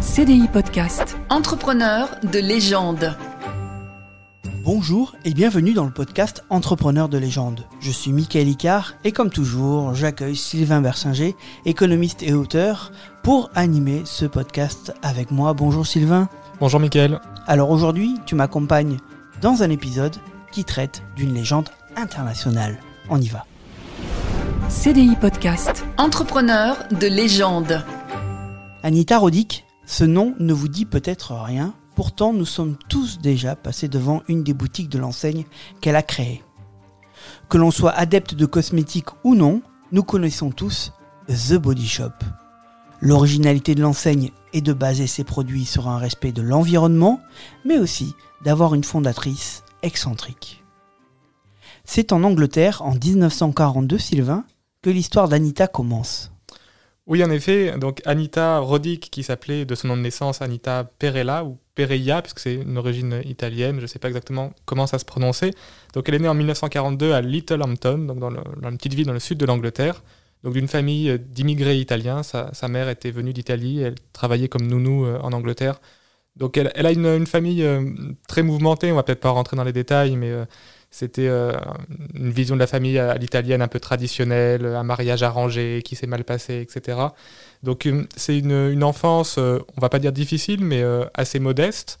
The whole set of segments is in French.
CDI Podcast. Entrepreneur de légende. Bonjour et bienvenue dans le podcast Entrepreneur de légende. Je suis Michael Icard et comme toujours, j'accueille Sylvain Bersinger, économiste et auteur, pour animer ce podcast avec moi. Bonjour Sylvain. Bonjour Michael. Alors aujourd'hui, tu m'accompagnes dans un épisode qui traite d'une légende internationale. On y va. CDI Podcast. Entrepreneur de légende. Anita Roddick, ce nom ne vous dit peut-être rien, pourtant nous sommes tous déjà passés devant une des boutiques de l'enseigne qu'elle a créée. Que l'on soit adepte de cosmétiques ou non, nous connaissons tous The Body Shop. L'originalité de l'enseigne est de baser ses produits sur un respect de l'environnement, mais aussi d'avoir une fondatrice excentrique. C'est en Angleterre, en 1942, Sylvain, que l'histoire d'Anita commence. Oui, en effet. Donc Anita Roddick, qui s'appelait de son nom de naissance Anita Perella ou Pereia, puisque c'est une origine italienne, je ne sais pas exactement comment ça se prononçait. Donc elle est née en 1942 à Littlehampton, dans, une petite ville dans le sud de l'Angleterre. Donc d'une famille d'immigrés italiens. Sa, mère était venue d'Italie, elle travaillait comme nounou euh, en Angleterre. Donc elle, a une, famille euh, très mouvementée, on va peut-être pas rentrer dans les détails, mais euh, c'était euh, une vision de la famille à l'italienne un peu traditionnelle, un mariage arrangé qui s'est mal passé, etc. Donc euh, c'est une, enfance, euh, on va pas dire difficile, mais assez modeste,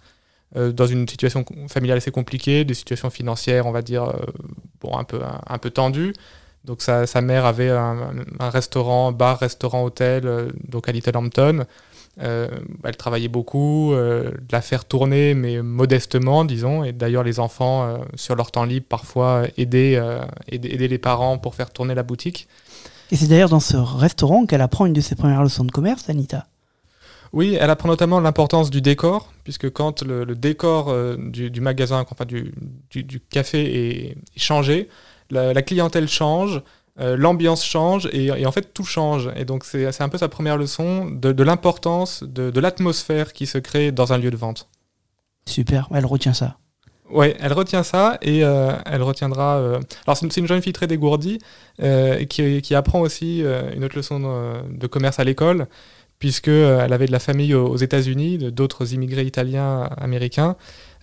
dans une situation familiale assez compliquée, des situations financières, on va dire, bon, un, peu, un, peu tendues. Donc sa, mère avait un, un, restaurant, bar, restaurant, hôtel, donc à Little Hampton. Euh, elle travaillait beaucoup, euh, la faire tourner, mais modestement, disons. Et d'ailleurs, les enfants, euh, sur leur temps libre, parfois aidaient, aider, les parents pour faire tourner la boutique. Et c'est d'ailleurs dans ce restaurant qu'elle apprend une de ses premières leçons de commerce, Anita. Oui, elle apprend notamment l'importance du décor, puisque quand le, décor du, magasin, enfin du, du, café est, changé, la clientèle change, euh, l'ambiance change et, en fait tout change. Et donc c'est un peu sa première leçon de, l'importance de, l'atmosphère qui se crée dans un lieu de vente. Super, elle retient ça. Oui, elle retient ça et euh, elle retiendra. Euh, alors, c'est une, jeune fille très dégourdie qui, qui, apprend aussi une autre leçon de, commerce à l'école, puisqu'elle avait de la famille aux États-Unis, d'autres immigrés italiens américains.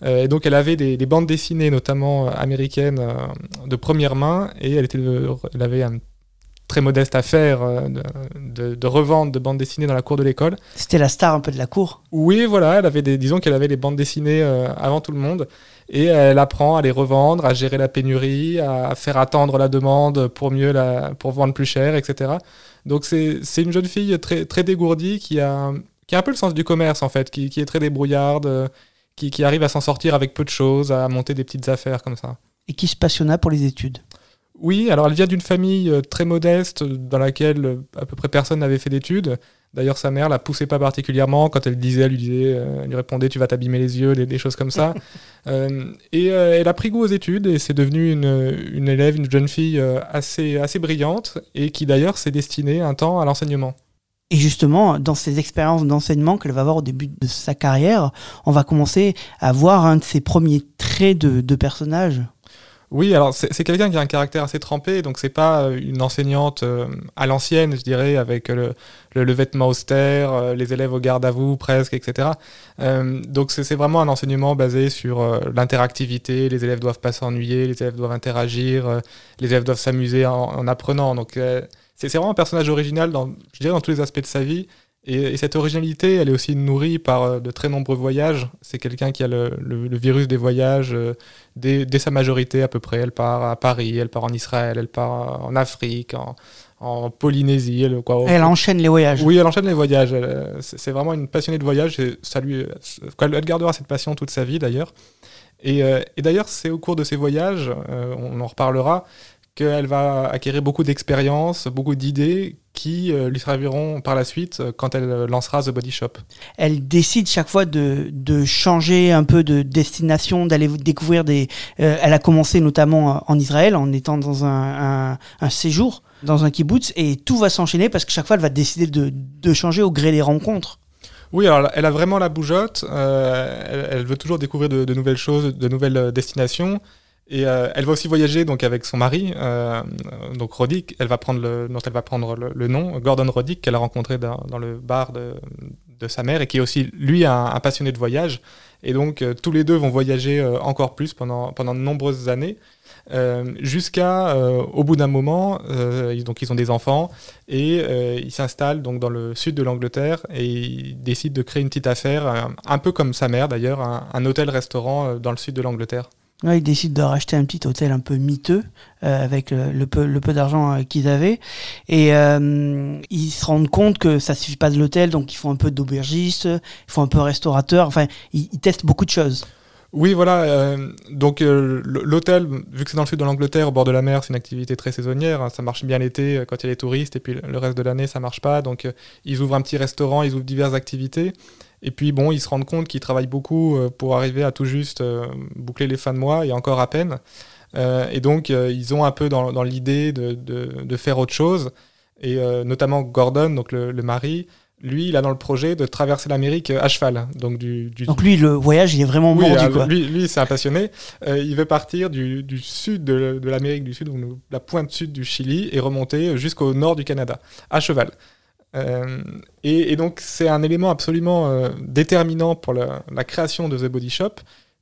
Euh, et donc elle avait des, bandes dessinées, notamment euh, américaines, euh, de première main, et elle, était, elle avait un très modeste affaire de, de, revente de bandes dessinées dans la cour de l'école. C'était la star un peu de la cour Oui, voilà, elle avait des, disons qu'elle avait les bandes dessinées avant tout le monde. Et elle apprend à les revendre, à gérer la pénurie, à faire attendre la demande pour mieux la, pour vendre plus cher, etc. Donc c'est une jeune fille très, très dégourdie qui a, qui a un peu le sens du commerce en fait, qui, qui est très débrouillarde, qui, arrive à s'en sortir avec peu de choses, à monter des petites affaires comme ça. Et qui se passionna pour les études Oui, alors elle vient d'une famille euh, très modeste dans laquelle euh, à peu près personne n'avait fait d'études. D'ailleurs, sa mère la poussait pas particulièrement quand elle disait, elle lui disait, euh, elle lui répondait, tu vas t'abîmer les yeux, des, choses comme ça. et elle a pris goût aux études et c'est devenue une, une, élève, une jeune fille assez, assez brillante et qui d'ailleurs s'est destinée un temps à l'enseignement. Et justement, dans ces expériences d'enseignement qu'elle va avoir au début de sa carrière, on va commencer à voir un de ses premiers traits de, de personnage. Oui, alors c'est quelqu'un qui a un caractère assez trempé, donc c'est pas euh, une enseignante euh, à l'ancienne, je dirais, avec le, le, vêtement austère, euh, les élèves au garde à vous presque, etc. donc c'est vraiment un enseignement basé sur l'interactivité, les élèves doivent pas s'ennuyer, les élèves doivent interagir, les élèves doivent s'amuser en, en, apprenant. Donc c'est vraiment un personnage original dans, je dirais, dans tous les aspects de sa vie. Et, cette originalité, elle est aussi nourrie par euh, de très nombreux voyages. C'est quelqu'un qui a le, virus des voyages euh, dès, sa majorité à peu près. Elle part à Paris, elle part en Israël, elle part en Afrique, en, Polynésie. Elle, quoi. elle enchaîne les voyages. Oui, elle enchaîne les voyages. C'est vraiment une passionnée de voyage. Et ça lui, elle gardera cette passion toute sa vie d'ailleurs. Et, euh, et d'ailleurs, c'est au cours de ces voyages, on en reparlera, qu'elle va acquérir beaucoup d'expérience, beaucoup d'idées qui euh, lui serviront par la suite euh, quand elle lancera The Body Shop. Elle décide chaque fois de, de changer un peu de destination, d'aller découvrir des... Euh, elle a commencé notamment en Israël en étant dans un, un, séjour dans un kibbutz et tout va s'enchaîner parce que chaque fois elle va décider de, de changer au gré des rencontres. Oui, alors elle a vraiment la bougeotte. elle, veut toujours découvrir de, de, nouvelles choses, de nouvelles destinations. Et euh, elle va aussi voyager donc avec son mari, euh, donc Roddick. Elle va prendre le, dont elle va prendre le, nom, Gordon Roddick, qu'elle a rencontré dans, le bar de, sa mère et qui est aussi, lui, un, passionné de voyage. Et donc, euh, tous les deux vont voyager encore plus pendant, pendant de nombreuses années. Jusqu'à au bout d'un moment ils, donc ils ont des enfants et ils s'installent donc dans le sud de l'Angleterre et ils décident de créer une petite affaire un, peu comme sa mère d'ailleurs un, hôtel-restaurant dans le sud de l'Angleterre Ouais, ils décident de racheter un petit hôtel un peu miteux euh, avec le, peu, d'argent euh, qu'ils avaient et euh, ils se rendent compte que ça suffit pas de l'hôtel donc ils font un peu d'aubergiste, ils font un peu restaurateur, enfin ils testent beaucoup de choses. Oui, voilà. euh, donc euh, l'hôtel, vu que c'est dans le sud de l'Angleterre, au bord de la mer, c'est une activité très saisonnière. hein, ça marche bien l'été euh, quand il y a les touristes, et puis le- reste de l'année, ça marche pas. Donc ils ouvrent un petit restaurant, ils ouvrent diverses activités. Et puis bon, ils se rendent compte qu'ils travaillent beaucoup pour arriver à tout juste boucler les fins de mois, et encore à peine. Et donc ils ont un peu dans, l'idée de, faire autre chose. Et notamment Gordon, donc le mari, lui, il a dans le projet de traverser l'Amérique euh, à cheval. Donc du, du, Donc lui le voyage il est vraiment oui, mordu alors, quoi. lui, lui c'est un passionné. Euh, il veut partir du, du sud de, de l'Amérique du Sud, donc la pointe sud du Chili, et remonter jusqu'au nord du Canada, à cheval. Euh, et, et donc c'est un élément absolument euh, déterminant pour la, la création de The Body Shop,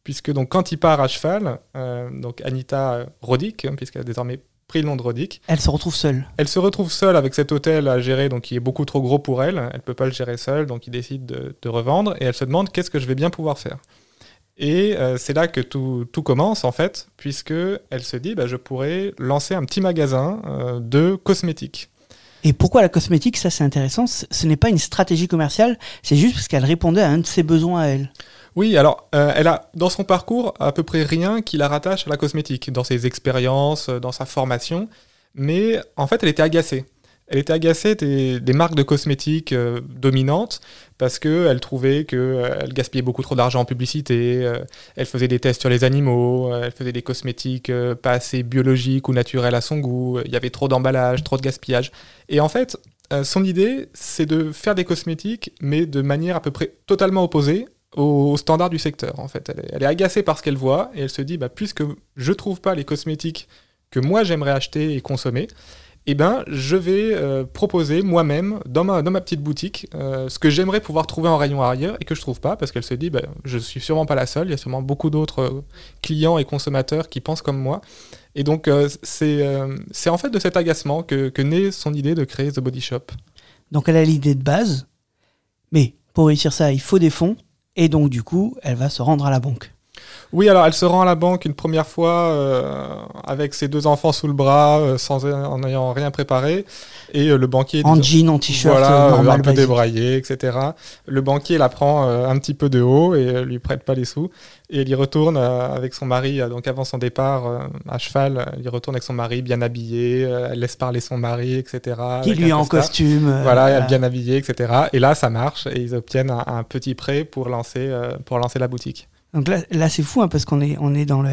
puisque donc quand il part à cheval, euh, donc Anita Roddick, hein, puisqu'elle a désormais pris le nom de Roddick, Elle se retrouve seule. elle se retrouve seule avec cet hôtel à gérer, donc qui est beaucoup trop gros pour elle. Elle peut pas le gérer seule, donc il décide de, de revendre et elle se demande qu'est-ce que je vais bien pouvoir faire. Et euh, c'est là que tout, tout commence en fait, puisque elle se dit bah, je pourrais lancer un petit magasin euh, de cosmétiques. Et pourquoi la cosmétique? Ça c'est intéressant. Ce n'est pas une stratégie commerciale, c'est juste parce qu'elle répondait à un de ses besoins à elle. Oui, alors euh, elle a dans son parcours à peu près rien qui la rattache à la cosmétique, dans ses expériences, euh, dans sa formation, mais en fait elle était agacée. Elle était agacée des, des marques de cosmétiques euh, dominantes parce qu'elle trouvait qu'elle gaspillait beaucoup trop d'argent en publicité, euh, elle faisait des tests sur les animaux, euh, elle faisait des cosmétiques euh, pas assez biologiques ou naturels à son goût, il y avait trop d'emballage, trop de gaspillage. Et en fait, euh, son idée, c'est de faire des cosmétiques, mais de manière à peu près totalement opposée aux standards du secteur. En fait, elle est, agacée par ce qu'elle voit et elle se dit, bah, puisque je trouve pas les cosmétiques que moi j'aimerais acheter et consommer, eh ben, je vais euh, proposer moi-même dans ma, dans ma petite boutique euh, ce que j'aimerais pouvoir trouver en rayon arrière et que je trouve pas parce qu'elle se dit, bah, je suis sûrement pas la seule, il y a sûrement beaucoup d'autres euh, clients et consommateurs qui pensent comme moi. Et donc, c'est c'est en fait de cet agacement que, que naît son idée de créer The Body Shop. Donc elle a l'idée de base, mais pour réussir ça, il faut des fonds, et donc du coup, elle va se rendre à la banque. Oui, alors elle se rend à la banque une première fois euh, avec ses deux enfants sous le bras, euh, sans en n'ayant rien préparé, et euh, le banquier En jean, en t-shirt, voilà, normal, un peu basique. débraillé, etc. Le banquier la prend un petit peu de haut et lui prête pas les sous, et elle y retourne avec son mari. donc avant son départ à cheval, elle y retourne avec son mari bien habillé, elle laisse parler son mari, etc. Qui lui est en costume. Voilà, elle bien habillée, etc. Et là, ça marche et ils obtiennent un, un petit prêt pour lancer, pour lancer la boutique. Donc là, là c'est fou hein, parce qu'on est, on est, dans le,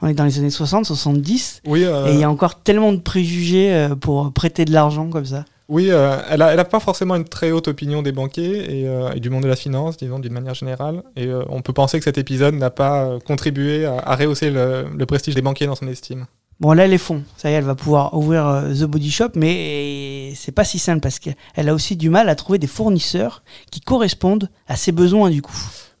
on est dans les années 60, 70, Oui, euh, et il y a encore tellement de préjugés euh, pour prêter de l'argent comme ça. Oui, euh, elle n'a elle a pas forcément une très haute opinion des banquiers et, euh, et du monde de la finance, disons, d'une manière générale. Et euh, on peut penser que cet épisode n'a pas contribué à, à rehausser le, le prestige des banquiers dans son estime. Bon, là, les fonds. Ça y est, elle va pouvoir ouvrir The Body Shop, mais c'est pas si simple parce qu'elle a aussi du mal à trouver des fournisseurs qui correspondent à ses besoins, du coup.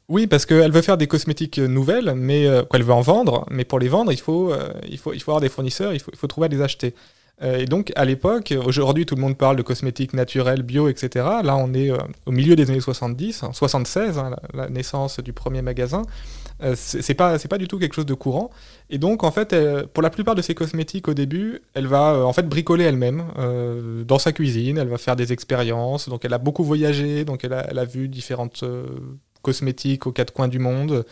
Oui, parce qu'elle veut faire des cosmétiques euh, nouvelles, mais euh, quoi, elle veut en vendre, mais pour les vendre, il faut, euh, avoir des fournisseurs, il faut, trouver à les acheter. Euh, et donc, à l'époque, aujourd'hui, tout le monde parle de cosmétiques naturels, bio, etc. Là, on est au milieu des années 70, hein, 76, hein, la, naissance du premier magasin. C'est pas, pas du tout quelque chose de courant. Et donc, en fait, pour la plupart de ses cosmétiques, au début, elle va en fait bricoler elle-même dans sa cuisine. Elle va faire des expériences. Donc, elle a beaucoup voyagé. Donc, elle a, vu différentes cosmétiques aux quatre coins du monde,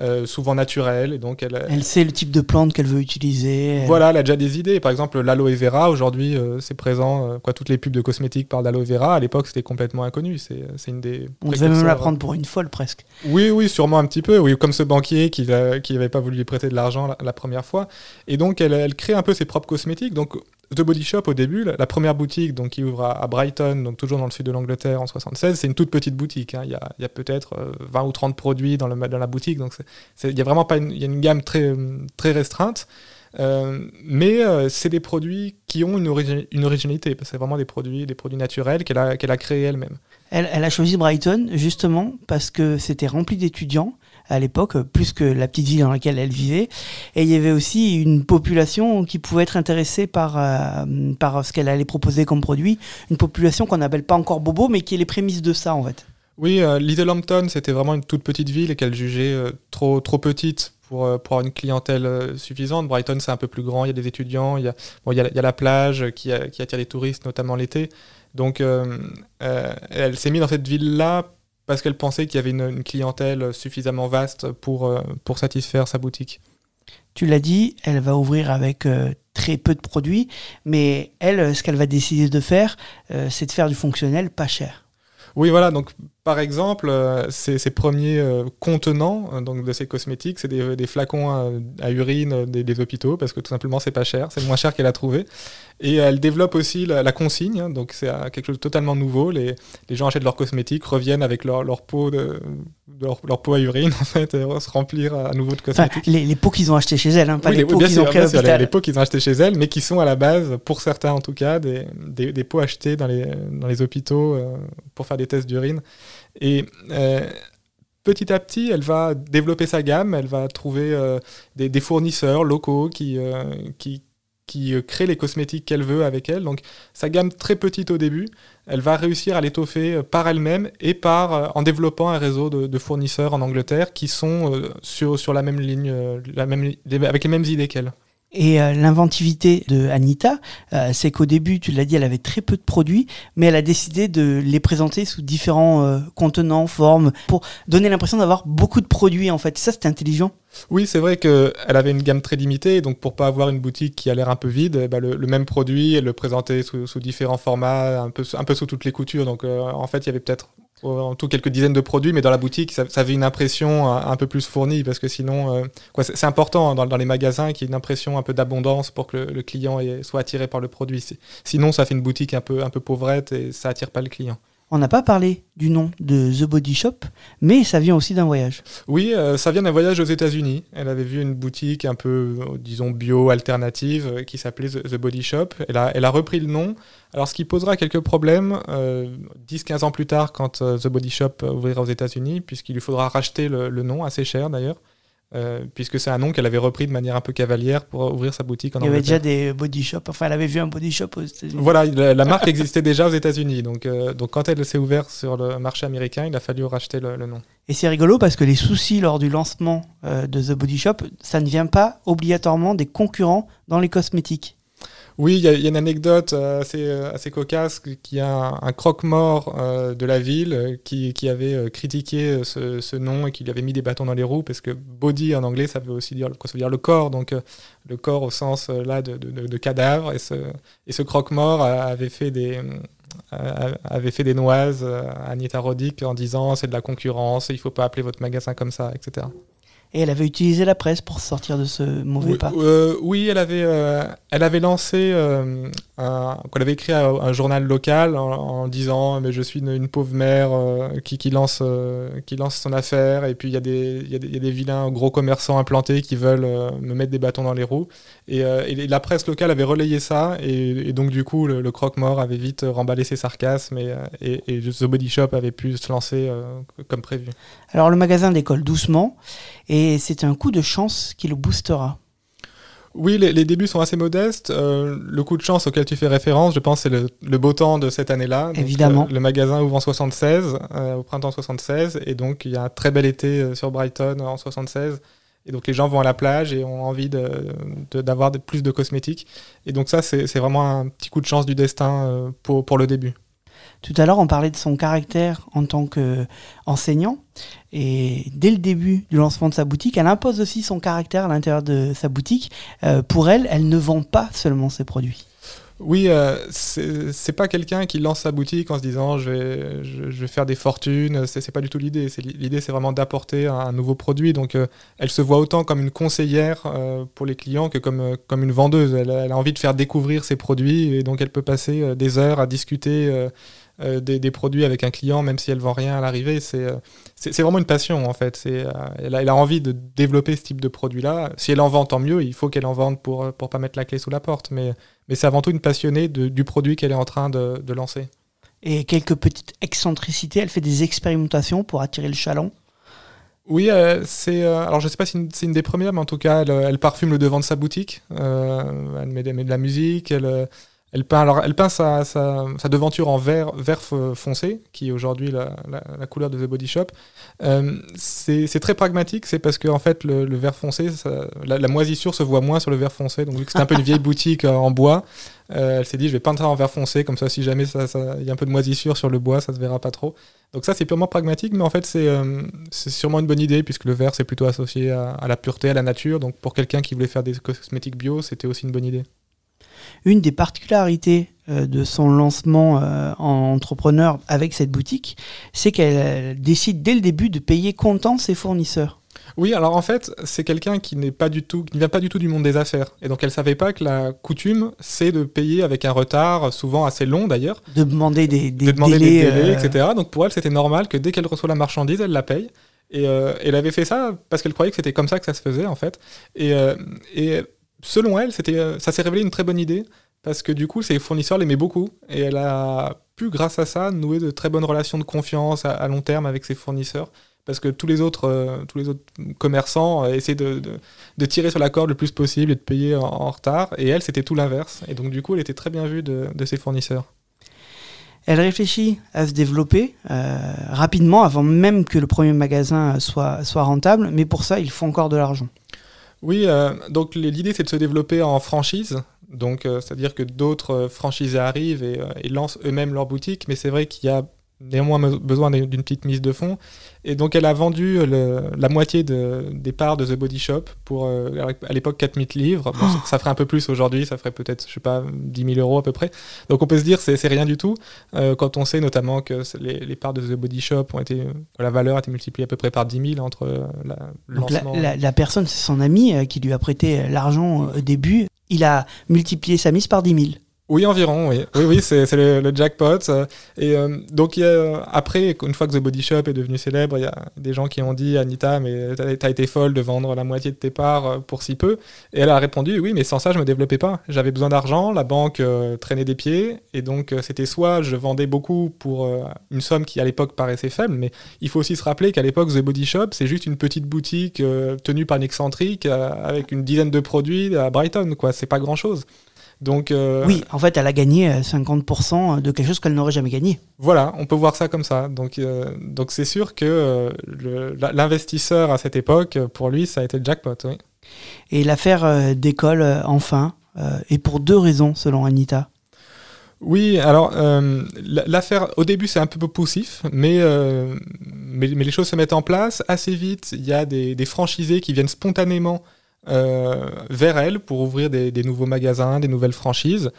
euh, souvent naturelles. Et donc, elle, Elle sait le type de plante qu'elle veut utiliser. elle- voilà, elle a déjà des idées. Par exemple, l'aloe vera, aujourd'hui, euh, c'est présent. euh, quoi, toutes les pubs de cosmétiques parlent d'aloe vera. À l'époque, c'était complètement inconnu. C'est c'est une des. On devait même la prendre pour une folle presque. Oui, oui, sûrement un petit peu. Oui, comme ce banquier qui n'avait pas voulu lui prêter de l'argent la, la première fois. Et donc, elle, elle crée un peu ses propres cosmétiques. Donc, The Body Shop, au début, la, première boutique donc, qui ouvre à, Brighton, donc toujours dans le sud de l'Angleterre en 76, c'est une toute petite boutique. hein. Il y a, a peut-être euh, 20 ou 30 produits dans, le, dans la boutique. Donc, il y a vraiment pas une, il y a une gamme très, euh, très restreinte. Euh, mais euh, c'est des produits qui ont une, origi- une originalité, parce que c'est vraiment des produits, des produits naturels qu'elle a, qu'elle a créés elle-même. Elle, elle a choisi Brighton justement parce que c'était rempli d'étudiants à l'époque, plus que la petite ville dans laquelle elle vivait. Et il y avait aussi une population qui pouvait être intéressée par, euh, par ce qu'elle allait proposer comme produit. Une population qu'on n'appelle pas encore Bobo, mais qui est les prémices de ça en fait. Oui, euh, Little Hampton, c'était vraiment une toute petite ville qu'elle jugeait euh, trop, trop petite pour, euh, pour avoir une clientèle suffisante. Brighton, c'est un peu plus grand, il y a des étudiants, il y a, bon, il y a, la plage qui, attire les touristes, notamment l'été. Donc, elle s'est mise dans cette ville-là parce qu'elle pensait qu'il y avait une, clientèle suffisamment vaste pour, euh, pour satisfaire sa boutique. Tu l'as dit, elle va ouvrir avec euh, très peu de produits, mais elle, ce qu'elle va décider de faire, euh, c'est de faire du fonctionnel pas cher. Oui, voilà. Donc, par exemple, euh, ces, premiers euh, contenants euh, donc de ces cosmétiques, c'est des, flacons à, urine des, hôpitaux parce que tout simplement c'est pas cher, c'est moins cher qu'elle a trouvé. Et elle développe aussi la, consigne, hein, donc c'est quelque chose de totalement nouveau. Les, les gens achètent leurs cosmétiques, reviennent avec leur, leur pot de, de leur, leur pot à urine en fait, et se remplir à nouveau de Enfin, cosmétiques. les, les pots qu'ils ont achetés chez elle, hein, pas Oui, les pots qu'ils ont pris à les, pots qu'ils ont achetés chez elle, mais qui sont à la base, pour certains en tout cas, des, des, des pots achetés dans les, dans les hôpitaux euh, pour faire des tests d'urine. Et euh, petit à petit, elle va développer sa gamme, elle va trouver euh, des, des fournisseurs locaux qui, qui, qui euh, créent les cosmétiques qu'elle veut avec elle. Donc sa gamme très petite au début, elle va réussir à l'étoffer euh, par elle-même et par, euh, en développant un réseau de, fournisseurs en Angleterre qui sont sur, la même ligne, avec les mêmes idées qu'elle. Et euh, l'inventivité de Anita, euh, c'est qu'au début, tu l'as dit, elle avait très peu de produits, mais elle a décidé de les présenter sous différents euh, contenants, formes, pour donner l'impression d'avoir beaucoup de produits en fait. Ça, c'était intelligent. Oui, c'est vrai qu'elle avait une gamme très limitée, donc pour pas avoir une boutique qui a l'air un peu vide, eh ben, le, le même produit, elle le présentait sous, sous différents formats, un peu, un peu sous toutes les coutures. Donc euh, en fait, il y avait peut-être en tout quelques dizaines de produits, mais dans la boutique, ça, ça avait une impression un, un peu plus fournie, parce que sinon, euh, c'est important hein, dans, les magasins qu'il y ait une impression un peu d'abondance pour que le, client soit attiré par le produit. Si- Sinon, ça fait une boutique un peu, un peu pauvrette et ça attire pas le client. On n'a pas parlé du nom de The Body Shop, mais ça vient aussi d'un voyage. Oui, euh, ça vient d'un voyage aux États-Unis. Elle avait vu une boutique un peu, euh, disons, bio alternative euh, qui s'appelait The, Body Shop. Elle a, elle a repris le nom. Alors, ce qui posera quelques problèmes euh, 10-15 ans plus tard, quand The Body Shop ouvrira aux États-Unis, puisqu'il lui faudra racheter le nom assez cher d'ailleurs. Euh, puisque c'est un nom qu'elle avait repris de manière un peu cavalière pour ouvrir sa boutique en Il y avait déjà des body shops, enfin elle avait vu un body shop aux États-Unis. Voilà, la, la marque existait déjà aux États-Unis. Donc, euh, donc, quand elle s'est ouverte sur le marché américain, il a fallu racheter le- le nom. Et c'est rigolo parce que les soucis lors du lancement euh, de The Body Shop, ça ne vient pas obligatoirement des concurrents dans les cosmétiques. Oui, il y, a- une anecdote euh, assez, euh, assez cocasse qui a un, croque-mort euh, de la ville qui, qui avait critiqué ce, ce nom et qui lui avait mis des bâtons dans les roues parce que body en anglais ça veut aussi dire, ça veut dire le corps, donc le corps au sens là de, de, cadavre et ce, et ce croque-mort avait fait des avait fait des noises à Anita Roddick en disant c'est de la concurrence, il faut pas appeler votre magasin comme ça, etc. Et elle avait utilisé la presse pour sortir de ce mauvais Oui, pas. euh, oui, elle avait, euh, elle avait lancé, euh, un, qu'elle avait écrit un, un journal local en, en disant mais je suis une, une pauvre mère euh, qui, qui lance, qui lance son affaire et puis il y, a des- il y, y a des vilains gros commerçants implantés qui veulent me mettre des bâtons dans les roues. Et, et la presse locale avait relayé ça. Et, et donc du coup le, le croque-mort avait vite remballé ses sarcasmes. Et, et, The Body Shop avait pu se lancer comme prévu. Alors le magasin décolle doucement. Et c'est un coup de chance qui le boostera. Oui, les, les débuts sont assez modestes. Euh, le coup de chance auquel tu fais référence, je pense, c'est le, le beau temps de cette année-là. Évidemment. euh, le magasin ouvre en 76, euh, au printemps 76, et donc il y a un très bel été sur Brighton en 76. Et donc les gens vont à la plage et ont envie de- d'avoir de, plus de cosmétiques. Et donc ça, c'est vraiment un petit coup de chance du destin pour, pour le début. Tout à l'heure, on parlait de son caractère en tant qu'enseignant. Et dès le début du lancement de sa boutique, elle impose aussi son caractère à l'intérieur de sa boutique. Euh, pour elle, elle ne vend pas seulement ses produits. Oui, euh, c'est pas quelqu'un qui lance sa boutique en se disant je vais, je, vais faire des fortunes. C'est pas du tout l'idée. L'idée, c'est vraiment d'apporter un, nouveau produit. Donc, euh, elle se voit autant comme une conseillère euh, pour les clients que comme, comme une vendeuse. Elle, a- envie de faire découvrir ses produits et donc elle peut passer des heures à discuter des, des produits avec un client, même si elle vend rien à l'arrivée. C'est euh, c'est vraiment une passion en fait. C'est, euh, elle, a, elle a envie de développer ce type de produit-là. Si elle en vend, tant mieux. Il faut qu'elle en vende pour pour pas mettre la clé sous la porte. Mais mais c'est avant tout une passionnée de- du produit qu'elle est en train de, de lancer. et quelques petites excentricités. Elle fait des expérimentations pour attirer le chaland. Oui, euh, c'est. euh, alors, je sais pas si c'est une des premières, mais en tout cas, elle, elle parfume le devant de sa boutique. Euh, elle met, met de la musique. Elle, euh, elle peint, alors, elle peint sa, sa, sa devanture en vert, vert foncé, qui est aujourd'hui la, la, couleur de The Body Shop. Euh, c'est c'est très pragmatique, c'est parce que en fait, le, le vert foncé, ça- la, moisissure se voit moins sur le vert foncé. Donc, vu que c'était un peu une vieille boutique euh, en bois, euh, elle s'est dit, je vais peindre ça en vert foncé, comme ça, si jamais ça- ça- il y a un peu de moisissure sur le bois, ça se verra pas trop. Donc ça, c'est purement pragmatique, mais en fait, c'est euh, c'est sûrement une bonne idée, puisque le vert, c'est plutôt associé à la pureté, à la nature. Donc pour quelqu'un qui voulait faire des cosmétiques bio, c'était aussi une bonne idée. Une des particularités euh, de son lancement euh, en entrepreneur avec cette boutique, c'est qu'elle décide dès le début de payer comptant ses fournisseurs. Oui, alors en fait, c'est quelqu'un qui n'est pas du tout, qui ne vient pas du tout du monde des affaires. Et donc elle savait pas que la coutume, c'est de payer avec un retard, souvent assez long d'ailleurs, De demander des, des de demander délais. des délais, euh, etc. Donc pour elle, c'était normal que dès qu'elle reçoit la marchandise, elle la paye. Et euh, elle avait fait ça parce qu'elle croyait que c'était comme ça que ça se faisait en fait. Et, et selon elle, euh, ça s'est révélé une très bonne idée parce que du coup, ses fournisseurs l'aimaient beaucoup et elle a pu, grâce à ça, nouer de très bonnes relations de confiance à, long terme avec ses fournisseurs. Parce que tous les autres, euh, tous les autres commerçants euh, essaient de, tirer sur la corde le plus possible et de payer en, retard. Et elle, c'était tout l'inverse. Et donc, du coup, elle était très bien vue de, de ses fournisseurs. Elle réfléchit à se développer euh, rapidement avant même que le premier magasin soit, soit rentable, mais pour ça, il faut encore de l'argent. Oui, euh, donc l'idée c'est de se développer en franchise. Donc, euh, c'est-à-dire que d'autres euh, franchisés arrivent et, et lancent eux-mêmes leur boutique, mais c'est vrai qu'il y a néanmoins besoin d'une petite mise de fonds. Et donc, elle a vendu le- la moitié de- des parts de The Body Shop pour, euh, à l'époque, 4000 livres. Bon, ça, ça ferait un peu plus aujourd'hui, ça ferait peut-être, je sais pas, 10 000 euros à peu près. Donc, on peut se dire c'est rien du tout euh, quand on sait notamment que les, les parts de The Body Shop ont été, que la valeur a été multipliée à peu près par 10 000 entre euh, la, Donc la, lancement. la- la personne, c'est son ami euh, qui lui a prêté l'argent euh, au début. Il a multiplié sa mise par 10 000. Oui, environ, oui. Oui, oui, c'est le, jackpot. euh, Et euh, donc, euh, après, une fois que The Body Shop est devenu célèbre, il y a des gens qui ont dit Anita, mais t'as été folle de vendre la moitié de tes parts pour si peu. Et elle a répondu Oui, mais sans ça, je me développais pas. J'avais besoin d'argent, la banque traînait des pieds. Et donc, c'était soit je vendais beaucoup pour une somme qui, à l'époque, paraissait faible, mais il faut aussi se rappeler qu'à l'époque, The Body Shop, c'est juste une petite boutique tenue par une excentrique avec une dizaine de produits à Brighton, quoi. C'est pas grand chose. Donc, euh, Oui, en fait, elle a gagné euh, 50% de quelque chose qu'elle n'aurait jamais gagné. voilà, on peut voir ça comme ça. Donc, euh, donc c'est sûr que euh, l'investisseur à cette époque, euh, pour lui, ça a été le jackpot. Oui. Et l'affaire euh, décolle euh, enfin, euh, et pour deux raisons, selon Anita. Oui, alors euh, la- l'affaire, au début, c'est un peu poussif, mais, euh, mais, mais les choses se mettent en place assez vite. Il y a des, des franchisés qui viennent spontanément euh, vers elle pour ouvrir des, nouveaux magasins, des nouvelles franchises.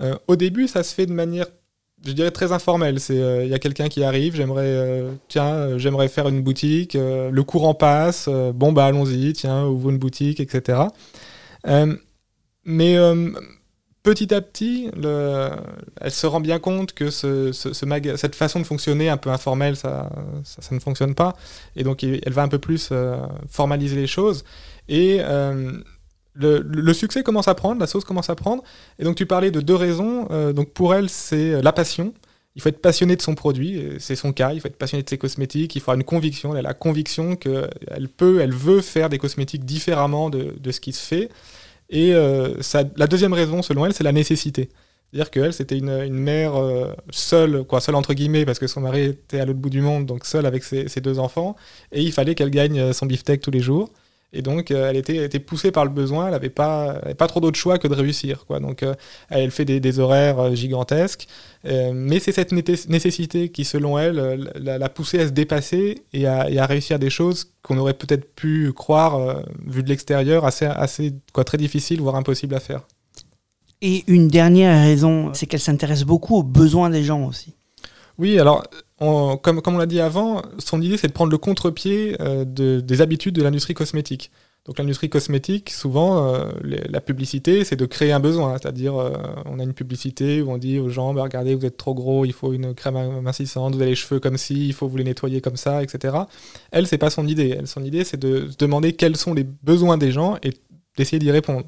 Euh, au début, ça se fait de manière, je dirais, très informelle. C'est, euh, il y a quelqu'un qui arrive, j'aimerais, euh, tiens, euh, j'aimerais faire une boutique. euh, le courant passe. euh, bon bah allons-y, tiens, ouvre une boutique, etc. Euh, mais euh, petit à petit, le- elle se rend bien compte que ce, cette façon de fonctionner un peu informelle, ça, ne fonctionne pas. Et donc, elle va un peu plus euh, formaliser les choses. Et euh, le, succès commence à prendre, la sauce commence à prendre. Et donc, tu parlais de deux raisons. Euh, donc, pour elle, c'est la passion. Il faut être passionné de son produit, c'est son cas. Il faut être passionné de ses cosmétiques. Il faut avoir une conviction. Elle a la conviction qu'elle peut, elle veut faire des cosmétiques différemment de ce qui se fait. Et euh, la deuxième raison, selon elle, c'est la nécessité. C'est-à-dire qu'elle, c'était une, une mère euh, seule, quoi, seule entre guillemets, parce que son mari était à l'autre bout du monde, donc seule avec ses, ses deux enfants, et il fallait qu'elle gagne euh, son beefsteak tous les jours. Et donc, euh, elle était, elle était poussée par le besoin, elle n'avait pas, pas trop d'autre choix que de réussir. Quoi. Donc, euh, elle fait des, des horaires euh, gigantesques, euh, mais c'est cette nécessité qui, selon elle, l'a, l'a poussée à se dépasser et à, et à réussir des choses qu'on aurait peut-être pu croire, vu de l'extérieur, assez, assez quoi, très difficile, voire impossible à faire. Et une dernière raison, c'est qu'elle s'intéresse beaucoup aux besoins des gens aussi. Oui, alors, comme, on l'a dit avant, son idée, c'est de prendre le contre-pied euh, de- des habitudes de l'industrie cosmétique. Donc l'industrie cosmétique, souvent, euh, la publicité, c'est de créer un besoin. C'est-à-dire, euh, on a une publicité où on dit aux gens, bah, regardez, vous êtes trop gros, il faut une crème amincissante, vous avez les cheveux comme ci, il faut vous les nettoyer comme ça, etc. Elle, c'est pas son idée. Son idée, c'est de se demander quels sont les besoins des gens et d'essayer d'y répondre.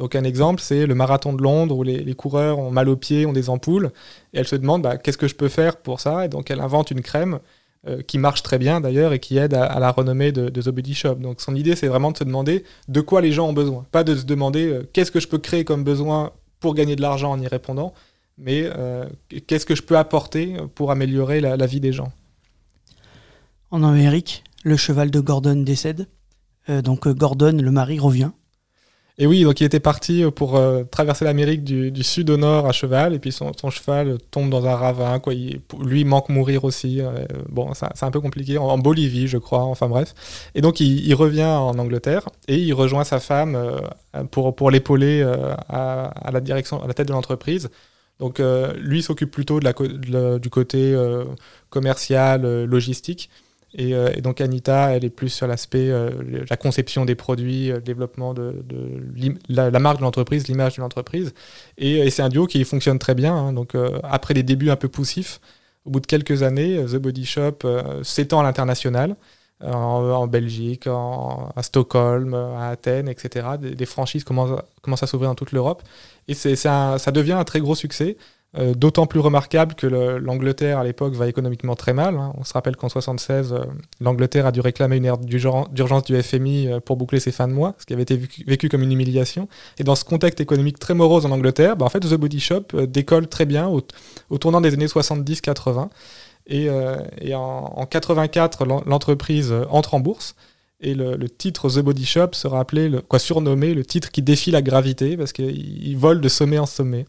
Donc un exemple, c'est le marathon de Londres où les, coureurs ont mal aux pieds, ont des ampoules, et elle se demande bah, qu'est-ce que je peux faire pour ça, et donc elle invente une crème euh, qui marche très bien d'ailleurs et qui aide à, la renommée de, The Body Shop. Donc son idée, c'est vraiment de se demander de quoi les gens ont besoin, pas de se demander euh, qu'est-ce que je peux créer comme besoin pour gagner de l'argent en y répondant, mais euh, qu'est-ce que je peux apporter pour améliorer la, vie des gens. En Amérique, le cheval de Gordon décède. donc Gordon, le mari, revient. Et oui, donc il était parti pour euh, traverser l'Amérique du, sud au nord à cheval, et puis son, cheval tombe dans un ravin. Quoi. Il, lui manque mourir aussi. Euh, bon, c'est un peu compliqué. En, Bolivie, je crois. Enfin bref. Et donc il, revient en Angleterre et il rejoint sa femme euh, pour, l'épauler à, la direction, à la tête de l'entreprise. Donc lui s'occupe plutôt du côté commercial, logistique. Euh, et, donc Anita, elle est plus sur l'aspect, euh, la conception des produits, euh, le développement de, la, marque de l'entreprise, l'image de l'entreprise. Et, c'est un duo qui fonctionne très bien. Hein. donc après des débuts un peu poussifs, au bout de quelques années, The Body Shop s'étend à l'international. En, Belgique, à Stockholm, à Athènes, etc. Des, franchises commencent, à s'ouvrir dans toute l'Europe. Et ça devient un très gros succès. Euh, d'autant plus remarquable que l'Angleterre à l'époque va économiquement très mal. Hein. On se rappelle qu'en 76, euh, l'Angleterre a dû réclamer une aire d'urgence du FMI euh, pour boucler ses fins de mois, ce qui avait été vécu, comme une humiliation. Et dans ce contexte économique très morose en Angleterre, bah, en fait, The Body Shop décolle très bien au, tournant des années 70-80. Et, en, 84, l'entreprise entre en bourse. Et le, titre The Body Shop sera appelé, quoi surnommé, le titre qui défie la gravité, parce qu'il vole de sommet en sommet.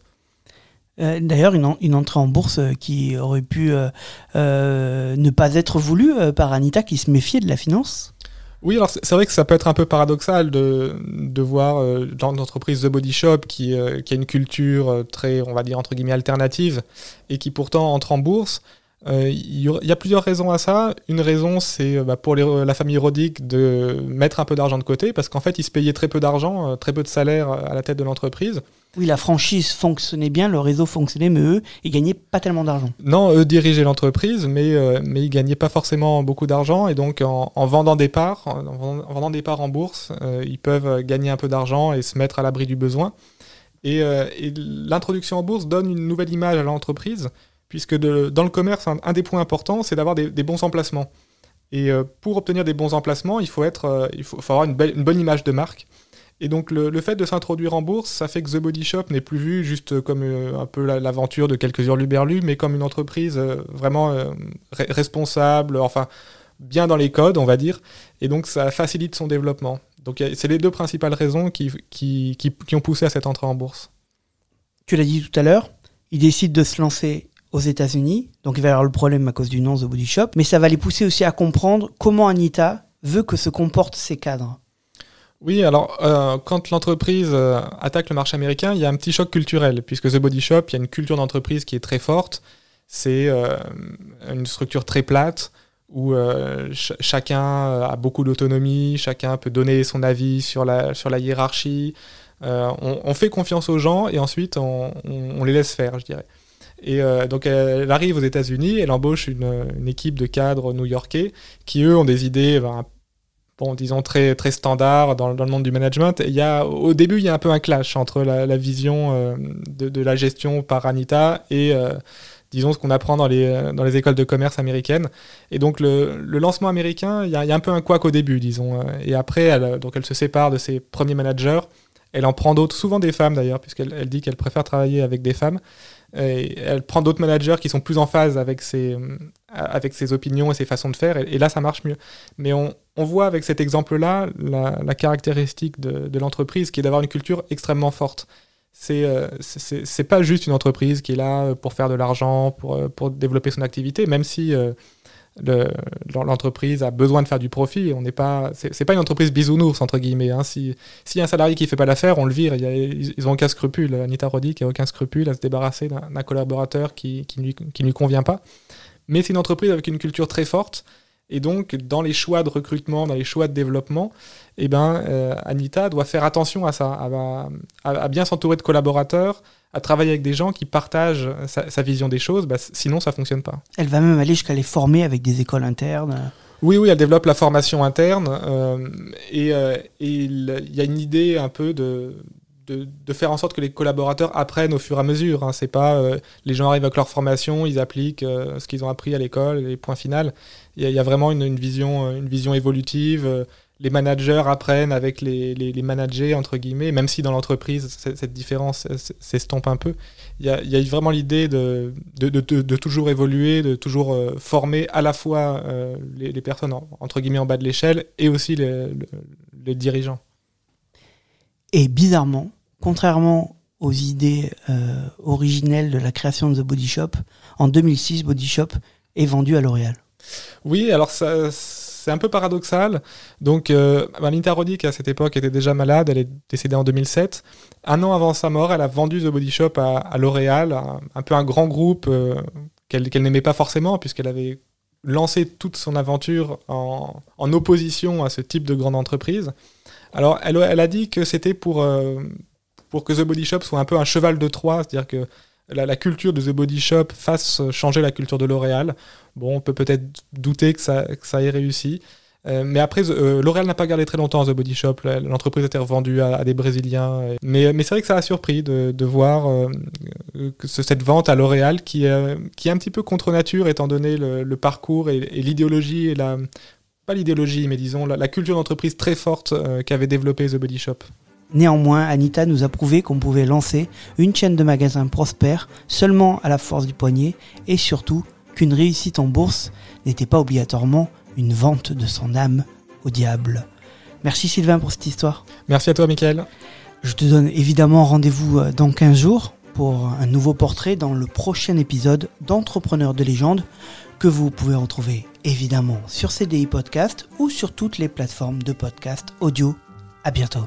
Euh, d'ailleurs, une, entrée en bourse euh, qui aurait pu euh, ne pas être voulue par Anita qui se méfiait de la finance. Oui, alors c'est vrai que ça peut être un peu paradoxal de, voir dans l'entreprise The Body Shop qui, qui, a une culture très, on va dire, entre guillemets, alternative et qui pourtant entre en bourse. Il y, a plusieurs raisons à ça. Une raison, c'est bah, pour la famille Rodic de mettre un peu d'argent de côté parce qu'en fait, ils se payaient très peu d'argent, très peu de salaire à la tête de l'entreprise. Oui, la franchise fonctionnait bien, le réseau fonctionnait, mais eux, ils gagnaient pas tellement d'argent. Non, eux dirigeaient l'entreprise, mais, euh, mais ils gagnaient pas forcément beaucoup d'argent. Et donc, en, vendant des parts, en, vendant des parts en bourse, euh, ils peuvent gagner un peu d'argent et se mettre à l'abri du besoin. Et, euh, l'introduction en bourse donne une nouvelle image à l'entreprise, puisque dans le commerce, un, des points importants, c'est d'avoir des, bons emplacements. Et pour obtenir des bons emplacements, il faut, être, il faut, avoir une, bonne image de marque. Et donc le, fait de s'introduire en bourse, ça fait que The Body Shop n'est plus vu juste comme euh, un peu l'aventure de quelques hurluberlus, mais comme une entreprise euh, vraiment euh, responsable, enfin bien dans les codes, on va dire. Et donc ça facilite son développement. Donc c'est les deux principales raisons qui, qui, qui, ont poussé à cette entrée en bourse. Tu l'as dit tout à l'heure, il décide de se lancer aux États-Unis, donc il va y avoir le problème à cause du nom The Body Shop, mais ça va les pousser aussi à comprendre comment Anita veut que se comportent ses cadres. Oui, alors euh, quand l'entreprise euh, attaque le marché américain, il y a un petit choc culturel, puisque The Body Shop, il y a une culture d'entreprise qui est très forte. C'est euh, une structure très plate où chacun a beaucoup d'autonomie, chacun peut donner son avis sur la, sur la hiérarchie. On, fait confiance aux gens et ensuite on, les laisse faire, je dirais. Et donc elle arrive aux États-Unis, elle embauche une, équipe de cadres new-yorkais qui eux ont des idées ben, bon, disons, très, très standard dans, le monde du management. il y a, au début, il y a un peu un clash entre la, vision euh, de, la gestion par Anita et, euh, disons, ce qu'on apprend dans les, écoles de commerce américaines. Et donc, le, lancement américain, il y, a, un peu un couac au début, disons. Euh, et après, elle, donc, elle se sépare de ses premiers managers. Elle en prend d'autres, souvent des femmes d'ailleurs, puisqu'elle elle dit qu'elle préfère travailler avec des femmes. Elle prend d'autres managers qui sont plus en phase avec ses, avec ses opinions et ses façons de faire, et, là ça marche mieux. Mais on, on voit avec cet exemple-là la, caractéristique de, l'entreprise qui est d'avoir une culture extrêmement forte. C'est euh, c'est pas juste une entreprise qui est là pour faire de l'argent, pour, euh, pour développer son activité, même si l'entreprise a besoin de faire du profit. On n'est pas, pas une entreprise bisounours entre guillemets. Hein. Si s'il y a un salarié qui fait pas l'affaire, on le vire. ils, ont aucun scrupule. Anita Roddick n'a aucun scrupule à se débarrasser d'un collaborateur qui qui lui, qui lui convient pas. Mais c'est une entreprise avec une culture très forte et donc, dans les choix de recrutement, dans les choix de développement, eh ben, euh, Anita doit faire attention à ça, à, bien s'entourer de collaborateurs, à travailler avec des gens qui partagent sa, vision des choses, bah, sinon ça ne fonctionne pas. Elle va même aller jusqu'à les former avec des écoles internes. Oui, oui, elle développe la formation interne euh, et, euh, il y a une idée un peu de, de, faire en sorte que les collaborateurs apprennent au fur et à mesure. Hein. C'est pas euh, les gens arrivent avec leur formation, ils appliquent euh, ce qu'ils ont appris à l'école, les points finaux. Il y, a vraiment une, vision, une vision évolutive. Les managers apprennent avec les, les, managers, entre guillemets, même si dans l'entreprise, cette différence s'estompe un peu. Il y a, vraiment l'idée de de, de, toujours évoluer, de toujours former à la fois les, personnes, entre guillemets, en bas de l'échelle et aussi les dirigeants. Et bizarrement, contrairement aux idées euh, originelles de la création de The Body Shop, en 2006, Body Shop est vendu à L'Oréal. Oui, alors c'est un peu paradoxal. Donc, euh, Malinta Roddick, à cette époque, était déjà malade. Elle est décédée en 2007. Un an avant sa mort, elle a vendu The Body Shop à, L'Oréal, un, peu un grand groupe euh, qu'elle n'aimait pas forcément, puisqu'elle avait lancé toute son aventure en, en, opposition à ce type de grande entreprise. Alors, elle, a dit que c'était pour, euh, pour que The Body Shop soit un peu un cheval de Troie, c'est-à-dire que la, culture de The Body Shop fasse changer la culture de L'Oréal. Bon, on peut peut-être douter que ça, ait réussi. Euh, mais après, euh, L'Oréal n'a pas gardé très longtemps The Body Shop. L'entreprise a été revendue à, des Brésiliens. Mais, c'est vrai que ça a surpris de, voir que cette vente à L'Oréal qui, est un petit peu contre nature, étant donné le, parcours et, l'idéologie pas l'idéologie, mais disons la, culture d'entreprise très forte euh, qu'avait développé The Body Shop. Néanmoins, Anita nous a prouvé qu'on pouvait lancer une chaîne de magasins prospère seulement à la force du poignet et surtout qu'une réussite en bourse n'était pas obligatoirement une vente de son âme au diable. Merci Sylvain pour cette histoire. Merci à toi Michael. Je te donne évidemment rendez-vous euh, dans 15 jours pour un nouveau portrait dans le prochain épisode d'Entrepreneurs de légende que vous pouvez retrouver évidemment sur CDI Podcast ou sur toutes les plateformes de podcast audio. À bientôt.